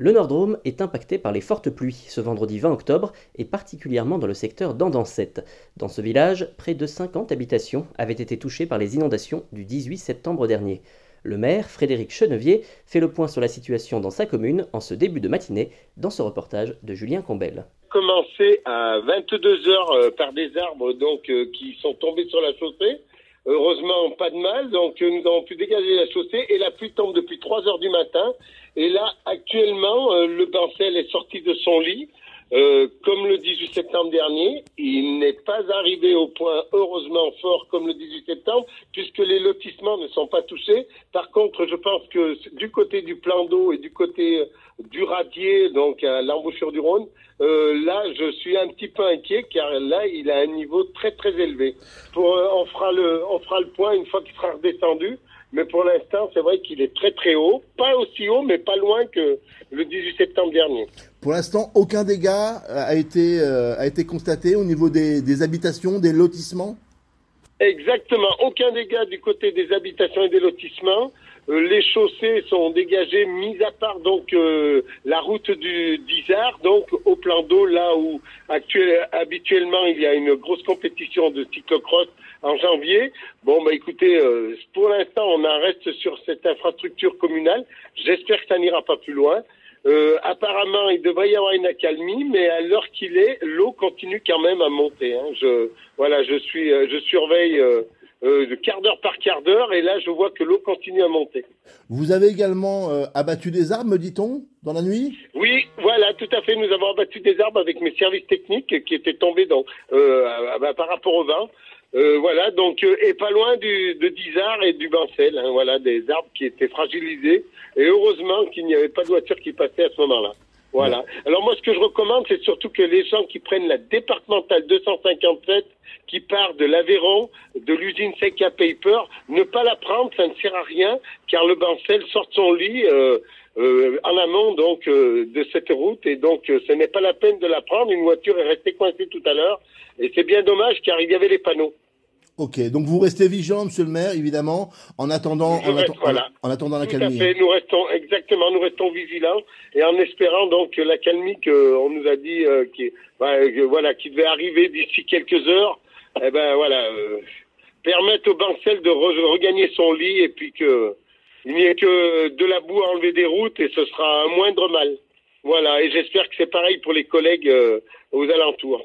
Le Nordrôme est impacté par les fortes pluies ce vendredi 20 octobre et particulièrement dans le secteur d'Andancette. Dans ce village, près de 50 habitations avaient été touchées par les inondations du 18 septembre dernier. Le maire, Frédéric Chenevier, fait le point sur la situation dans sa commune en ce début de matinée dans ce reportage de Julien Combel. Commencé à 22 heures euh, par des arbres donc euh, qui sont tombés sur la chaussée. Heureusement, pas de mal. Donc, euh, nous avons pu dégager la chaussée et la pluie tombe depuis 3 heures du matin. Et là, actuellement, euh, le Bancel est sorti de son lit. Euh, comme le 18 septembre dernier, il n'est pas arrivé au point heureusement fort comme le 18 septembre, puisque les lotissements ne sont pas touchés. Par contre, je pense que du côté du plan d'eau et du côté du radier, donc à l'embouchure du Rhône, euh, là, je suis un petit peu inquiet car là, il a un niveau très très élevé. Euh, on fera le, on fera le point une fois qu'il sera redescendu. Mais pour l'instant, c'est vrai qu'il est très très haut, pas aussi haut, mais pas loin que le 18 septembre dernier. Pour l'instant, aucun dégât a été, euh, a été constaté au niveau des, des habitations, des lotissements? Exactement, aucun dégât du côté des habitations et des lotissements. Euh, les chaussées sont dégagées, mis à part donc euh, la route du d'Isard, donc au plan d'eau, là où habituellement il y a une grosse compétition de cyclocross en janvier. Bon, bah écoutez, euh, pour l'instant on en reste sur cette infrastructure communale. J'espère que ça n'ira pas plus loin. Euh, apparemment, il devrait y avoir une accalmie, mais à l'heure qu'il est, l'eau continue quand même à monter. Hein. Je, voilà, je suis, euh, je surveille euh, euh, de quart d'heure par quart d'heure, et là, je vois que l'eau continue à monter. Vous avez également abattu des arbres, me dit-on, dans la nuit? Oui, voilà, tout à fait. Nous avons abattu des arbres avec mes services techniques qui étaient tombés dans, bah, par rapport au vent. Euh, voilà, donc euh, et pas loin du, de Dizard et du Bancel, hein, voilà, des arbres qui étaient fragilisés. Et heureusement qu'il n'y avait pas de voiture qui passait à ce moment-là. Voilà. Alors moi, ce que je recommande, c'est surtout que les gens qui prennent la départementale 257, qui part de l'Aveyron, de l'usine Seca Paper, ne pas la prendre, ça ne sert à rien, car le Bancel sort de son lit euh, euh, en amont donc euh, de cette route, et donc euh, ce n'est pas la peine de la prendre. Une voiture est restée coincée tout à l'heure, et c'est bien dommage, car il y avait les panneaux. Ok, donc vous restez vigilant, monsieur le maire, évidemment, en attendant, en, atten- voilà. en, en attendant la Tout à calmie. fait, nous restons exactement, nous restons vigilants et en espérant donc que la calmie qu'on nous a dit euh, qui, bah, que, voilà, qui devait arriver d'ici quelques heures, eh ben voilà, euh, permettre au Bancel de re- regagner son lit et puis que il n'y ait que de la boue à enlever des routes et ce sera un moindre mal. Voilà, et j'espère que c'est pareil pour les collègues euh, aux alentours.